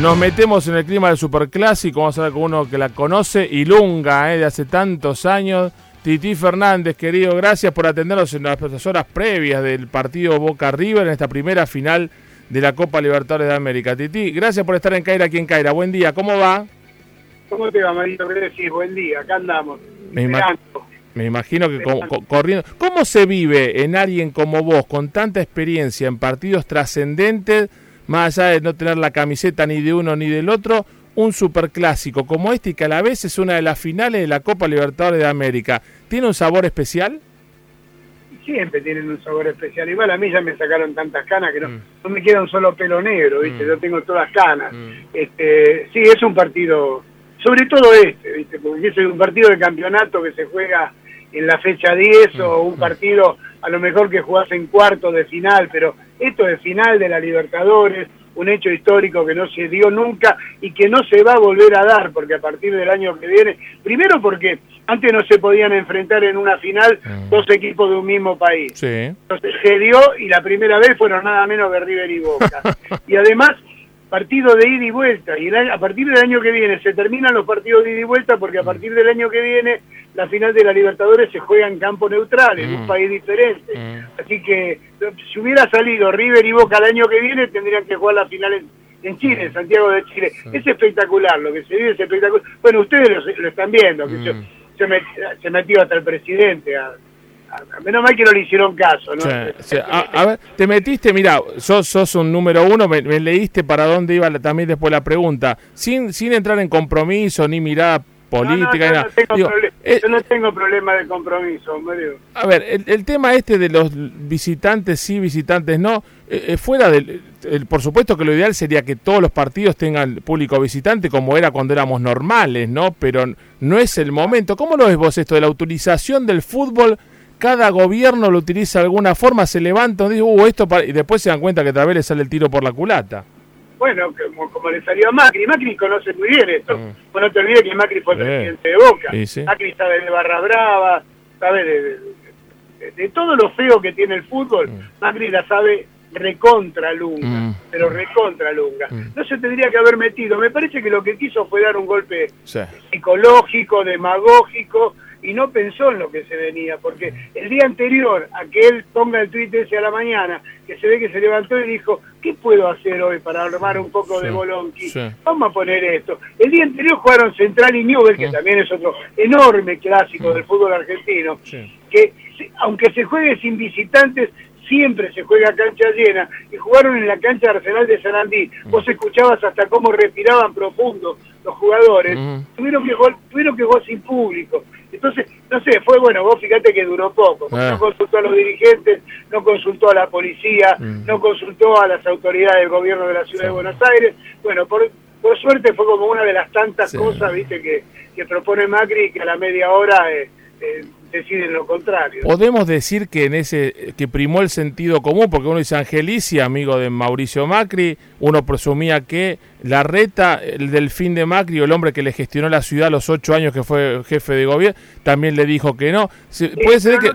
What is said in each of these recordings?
Nos metemos en el clima del superclásico, vamos a ver con uno que la conoce, Ilunga, eh, de hace tantos años. Titi Fernández, querido, gracias por atendernos en las horas previas del partido Boca River en esta primera final de la Copa Libertadores de América. Titi, gracias por estar en Caira aquí en Caira. Buen día, ¿cómo va? ¿Cómo te va, Marito? ¿Qué decís? Buen día, acá andamos. Me, me imagino que corriendo. ¿Cómo se vive en alguien como vos, con tanta experiencia en partidos trascendentes? Más allá de no tener la camiseta ni de uno ni del otro, un superclásico como este y que a la vez es una de las finales de la Copa Libertadores de América. ¿Tiene un sabor especial? Siempre tienen un sabor especial. Igual a mí ya me sacaron tantas canas que no, mm. no me queda un solo pelo negro, ¿viste? Mm. Yo tengo todas canas. Mm. Este, sí, es un partido, sobre todo este, ¿viste? Porque es un partido de campeonato que se juega en la fecha 10 o un partido a lo mejor que jugás en cuarto de final, pero esto es final de la Libertadores, un hecho histórico que no se dio nunca y que no se va a volver a dar, porque a partir del año que viene, primero porque antes no se podían enfrentar en una final mm. dos equipos de un mismo país. Entonces se dio y la primera vez fueron nada menos que River y Boca. y además partido de ida y vuelta. Y a partir del año que viene se terminan los partidos de ida y vuelta porque a mm. partir del año que viene la final de la Libertadores se juega en campo neutral, en un mm. país diferente. Mm. Así que si hubiera salido River y Boca el año que viene tendrían que jugar la final en, Chile, en Santiago de Chile. Es espectacular, lo que se vive es espectacular. Bueno, ustedes lo, están viendo, que se, metió hasta el presidente a menos mal que no le hicieron caso, ¿no? A, ver, te metiste, mira, sos, sos un número uno, me, leíste para dónde iba también después la pregunta, sin, sin entrar en compromiso ni mirada política. Eh, yo, no tengo problema de compromiso, Mario. A ver, el, tema este de los visitantes sí, visitantes no, eh, eh, fuera del... por supuesto que lo ideal sería que todos los partidos tengan público visitante como era cuando éramos normales, ¿no? Pero no es el momento. ¿Cómo lo ves vos esto de la utilización del fútbol? Cada gobierno lo utiliza de alguna forma, se levanta y dice, uh, esto y después se dan cuenta que tal vez le sale el tiro por la culata. Bueno, como, le salió a Macri, Macri conoce muy bien esto. Mm. Bueno, no te olvides que Macri fue presidente de Boca. Macri sabe de Barra Brava, sabe de, todo lo feo que tiene el fútbol. Mm. Macri la sabe recontra Lunga, mm. pero recontra Lunga. No se tendría que haber metido. Me parece que lo que quiso fue dar un golpe psicológico, demagógico, y no pensó en lo que se venía, porque el día anterior a que él ponga el tweet ese a la mañana, que se ve que se levantó y dijo, ¿qué puedo hacer hoy para armar un poco de bolonqui? Vamos a poner esto. El día anterior jugaron Central y Newell, que también es otro enorme clásico del fútbol argentino, que aunque se juegue sin visitantes, siempre se juega cancha llena, y jugaron en la cancha de Arsenal de Sarandí. Vos escuchabas hasta cómo respiraban profundo los jugadores, tuvieron, que jugar, tuvieron que jugar sin público. Entonces, no sé, fue bueno, vos fíjate que duró poco, ah. no consultó a los dirigentes, no consultó a la policía, mm. no consultó a las autoridades del gobierno de la ciudad de Buenos Aires. Bueno, por, por suerte fue como una de las tantas cosas, viste, que, que propone Macri que a la media hora... Eh, eh, deciden lo contrario. Podemos decir que en ese que primó el sentido común, porque uno dice Angelici, amigo de Mauricio Macri, uno presumía que la reta, el delfín de Macri, o el hombre que le gestionó la ciudad los ocho años que fue jefe de gobierno, también le dijo que no. puede ser que...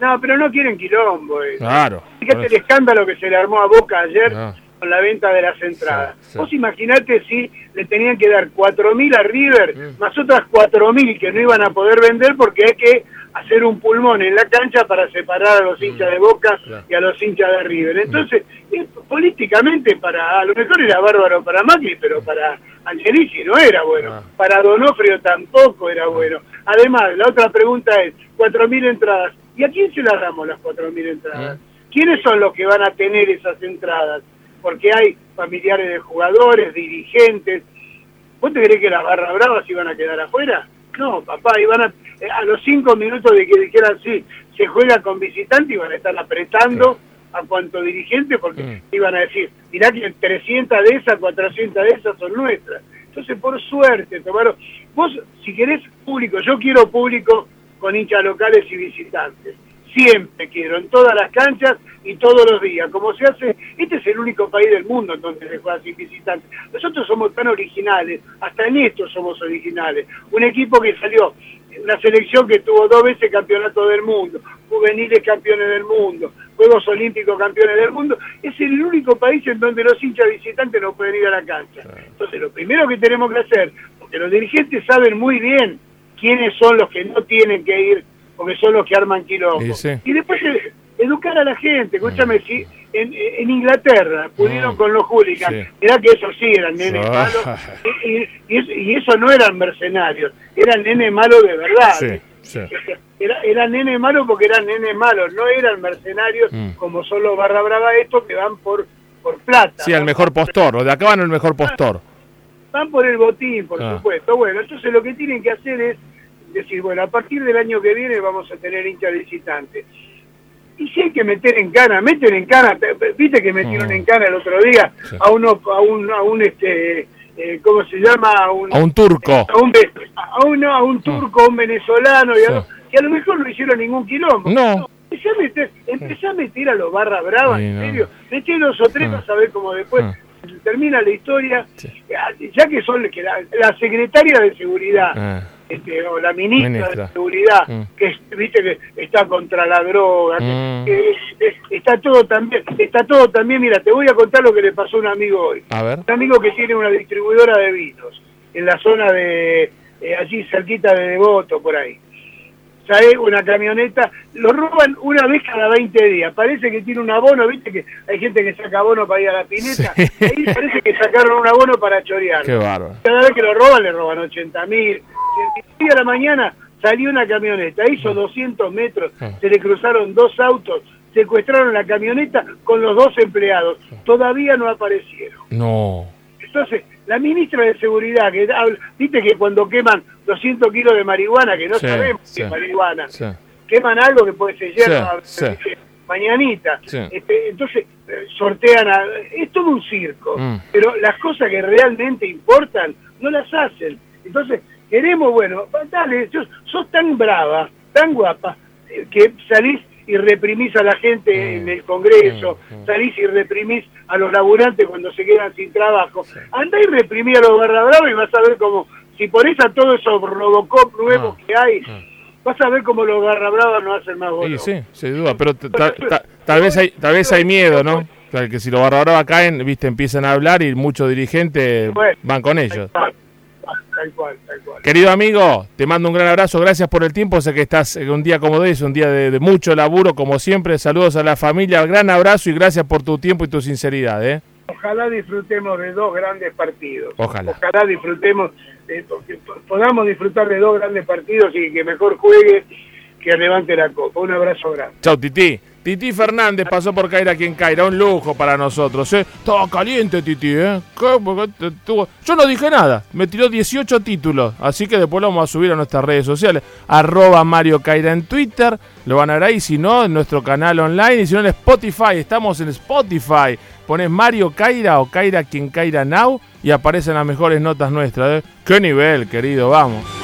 No, pero, no quieren quilombo. Eh. Claro. Fíjate el escándalo que se le armó a Boca ayer. Con la venta de las entradas. Vos imaginate si le tenían que dar 4.000 a River, más otras 4.000 que no iban a poder vender porque hay que hacer un pulmón en la cancha para separar a los hinchas de Boca y a los hinchas de River. Entonces, eh, políticamente, para a lo mejor era bárbaro para Macri, pero para Angelici no era bueno. Ah. Para Donofrio tampoco era bueno. Además, la otra pregunta es, 4.000 entradas. ¿Y a quién se las damos las 4.000 entradas? ¿Quiénes son los que van a tener esas entradas? Porque hay familiares de jugadores, dirigentes. ¿Vos te crees que las barras bravas iban a quedar afuera? No, papá, iban a, eh, a los cinco minutos de que dijeran sí, se juega con visitante, iban a estar apretando a cuanto dirigente porque mm. iban a decir, mirá que 300 de esas, 400 de esas son nuestras. Entonces, por suerte, tomaron. Vos, si querés público, yo quiero público con hinchas locales y visitantes siempre quiero, en todas las canchas y todos los días. Como se hace, este es el único país del mundo en donde se juega sin visitantes. Nosotros somos tan originales, hasta en esto somos originales. Un equipo que salió, una selección que tuvo dos veces campeonato del mundo, juveniles campeones del mundo, Juegos Olímpicos campeones del mundo, es el único país en donde los hinchas visitantes no pueden ir a la cancha. Entonces, lo primero que tenemos que hacer, porque los dirigentes saben muy bien quiénes son los que no tienen que ir, porque son los que arman quilombo. Y después eh, educar a la gente, escúchame, si en, en Inglaterra pudieron mm. con los hooligans, era que esos sí eran nenes ah. malos, y, eso no eran mercenarios, eran nenes malos de verdad. Era, eran nenes malos porque eran nenes malos, no eran mercenarios mm. como son los barra brava estos que van por, por plata. Sí, al mejor postor, o de acá van el mejor postor. Van por el botín, por ah. supuesto. Bueno, entonces lo que tienen que hacer es decir, bueno, a partir del año que viene vamos a tener hinchas visitantes. Y si hay que meter en cana, meten en cana, viste que metieron mm. en cana el otro día a uno, a un, a un este, eh, ¿cómo se llama? A un, a un turco. A un, a un, a un turco, a un venezolano, y a, que a lo mejor no hicieron ningún quilombo. No. Empecé a meter, empecé a, meter a los barra bravas, en serio. Metí dos o tres a saber cómo después termina la historia, ya que son que la, la secretaria de seguridad. Ah este, o la ministra, de Seguridad, mm. que viste que está contra la droga, mm. está todo también, está todo también, mira, te voy a contar lo que le pasó a un amigo hoy. Un amigo que tiene una distribuidora de vinos en la zona de eh, allí cerquita de Devoto, por ahí. ¿Sabes? Una camioneta, lo roban una vez cada 20 días. Parece que tiene un abono, viste que hay gente que saca abono para ir a la pineta. Ahí parece que sacaron un abono para chorear. Cada vez que lo roban, le roban 80 mil, y a la mañana salió una camioneta, hizo 200 metros, ah. se le cruzaron dos autos, secuestraron la camioneta con los dos empleados. Todavía no aparecieron. No. Entonces, la ministra de Seguridad, que viste que cuando queman 200 kilos de marihuana, que no sabemos si es marihuana, queman algo que puede ser hierba, mañanita. Este, entonces, eh, sortean a... Es todo un circo, mm. pero las cosas que realmente importan no las hacen. Entonces, queremos, bueno, dale, sos, tan brava, tan guapa, eh, que salís y reprimís a la gente mm. en el Congreso, mm. salís y reprimís a los laburantes cuando se quedan sin trabajo. Andá y reprimí a los barra bravos y vas a ver cómo, si por eso todo eso Robocop nuevos que hay, vas a ver cómo los barra bravos no hacen más Sí, sí, sin duda, pero tal vez hay tal vez hay miedo, ¿no? que si los barra bravos caen, viste, empiezan a hablar y muchos dirigentes van con ellos. Querido amigo, te mando un gran abrazo, gracias por el tiempo, sé que estás un día como hoy, es un día de, mucho laburo, como siempre, saludos a la familia, gran abrazo y gracias por tu tiempo y tu sinceridad. ¿eh? Ojalá disfrutemos de dos grandes partidos. Ojalá. Ojalá disfrutemos, podamos disfrutar de dos grandes partidos y que mejor juegue que levante la copa. Un abrazo grande. Chao, Titi. Titi Fernández pasó por caer aquí en Caira, un lujo para nosotros. ¿eh? Estaba caliente Titi, ¿eh? Yo no dije nada, me tiró 18 títulos, así que después lo vamos a subir a nuestras redes sociales. Arroba Mario Caira en Twitter, lo van a ver ahí, si no, en nuestro canal online, y si no en Spotify, estamos en Spotify. Pones Mario Caira o Caira quien Caira Now y aparecen las mejores notas nuestras. ¿eh? ¡Qué nivel, querido! Vamos.